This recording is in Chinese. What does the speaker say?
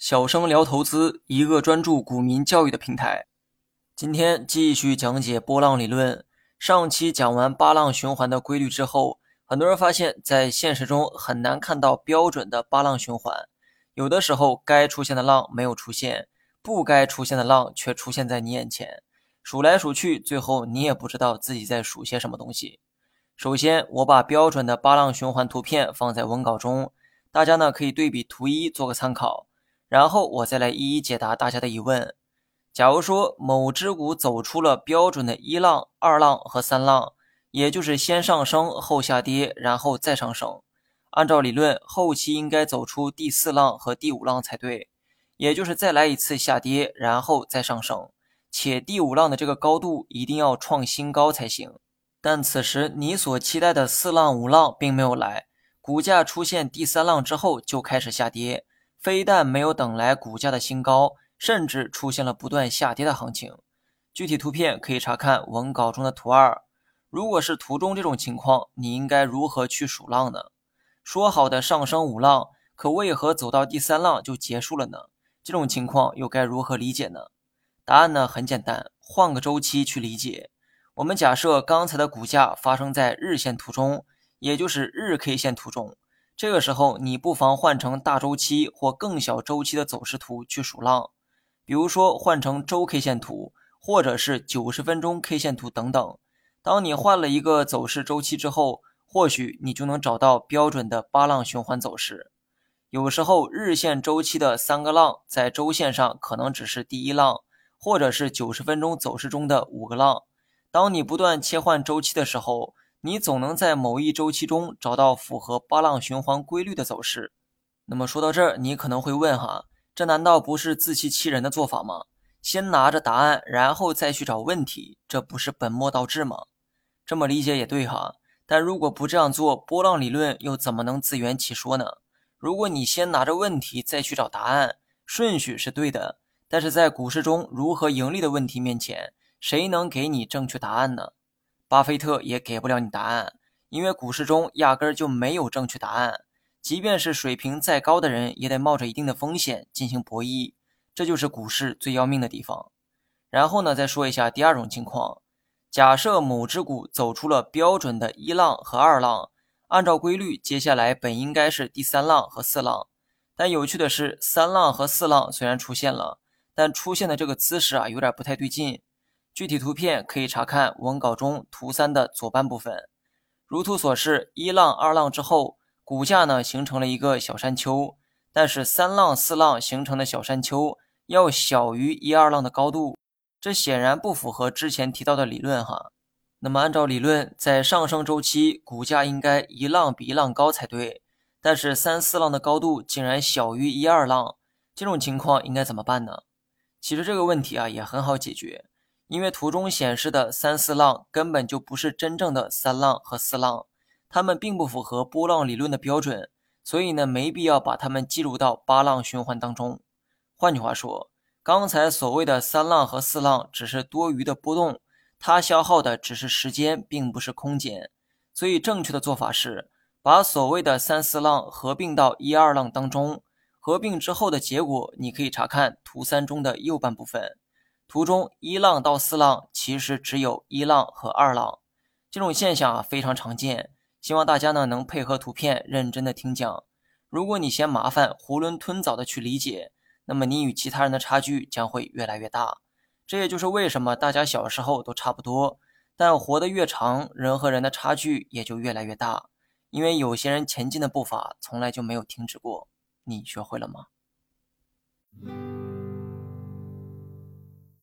小生聊投资，一个专注股民教育的平台。今天继续讲解波浪理论。上期讲完八浪循环的规律之后，很多人发现，在现实中很难看到标准的八浪循环。有的时候，该出现的浪没有出现，不该出现的浪却出现在你眼前。数来数去，最后你也不知道自己在数些什么东西。首先，我把标准的八浪循环图片放在文稿中，大家呢可以对比图一做个参考。然后我再来一一解答大家的疑问。假如说某只股走出了标准的一浪、二浪和三浪，也就是先上升后下跌，然后再上升，按照理论，后期应该走出第四浪和第五浪才对，也就是再来一次下跌，然后再上升，且第五浪的这个高度一定要创新高才行。但此时你所期待的四浪、五浪并没有来，股价出现第三浪之后就开始下跌。非但没有等来股价的新高，甚至出现了不断下跌的行情。具体图片可以查看文稿中的图二。如果是图中这种情况，你应该如何去数浪呢？说好的上升五浪，可为何走到第三浪就结束了呢？这种情况又该如何理解呢？答案呢很简单，换个周期去理解。我们假设刚才的股价发生在日线图中，也就是日 K 线图中。这个时候，你不妨换成大周期或更小周期的走势图去数浪，比如说换成周 K 线图，或者是九十分钟 K 线图等等。当你换了一个走势周期之后，或许你就能找到标准的八浪循环走势。有时候，日线周期的三个浪在周线上可能只是第一浪，或者是九十分钟走势中的五个浪。当你不断切换周期的时候，你总能在某一周期中找到符合八浪循环规律的走势。那么说到这儿，你可能会问哈，这难道不是自欺欺人的做法吗？先拿着答案，然后再去找问题，这不是本末倒置吗？这么理解也对哈，但如果不这样做，波浪理论又怎么能自圆其说呢？如果你先拿着问题再去找答案，顺序是对的，但是在股市中如何盈利的问题面前，谁能给你正确答案呢？巴菲特也给不了你答案，因为股市中压根儿就没有正确答案。即便是水平再高的人，也得冒着一定的风险进行博弈，这就是股市最要命的地方。然后呢，再说一下第二种情况：假设某只股走出了标准的一浪和二浪，按照规律，接下来本应该是第三浪和四浪。但有趣的是，三浪和四浪虽然出现了，但出现的这个姿势啊，有点不太对劲。具体图片可以查看文稿中图三的左半部分。如图所示，一浪、二浪之后，股价呢形成了一个小山丘，但是三浪、四浪形成的小山丘要小于一二浪的高度，这显然不符合之前提到的理论哈。那么按照理论，在上升周期，股价应该一浪比一浪高才对，但是三四浪的高度竟然小于一二浪，这种情况应该怎么办呢？其实这个问题啊也很好解决。因为图中显示的三四浪根本就不是真正的三浪和四浪，它们并不符合波浪理论的标准，所以呢，没必要把它们计入到八浪循环当中。换句话说，刚才所谓的三浪和四浪只是多余的波动，它消耗的只是时间，并不是空间。所以正确的做法是把所谓的三四浪合并到一二浪当中，合并之后的结果，你可以查看图三中的右半部分。图中一浪到四浪其实只有一浪和二浪，这种现象啊非常常见。希望大家呢能配合图片认真的听讲。如果你嫌麻烦，囫囵吞枣的去理解，那么你与其他人的差距将会越来越大。这也就是为什么大家小时候都差不多，但活得越长，人和人的差距也就越来越大。因为有些人前进的步伐从来就没有停止过。你学会了吗？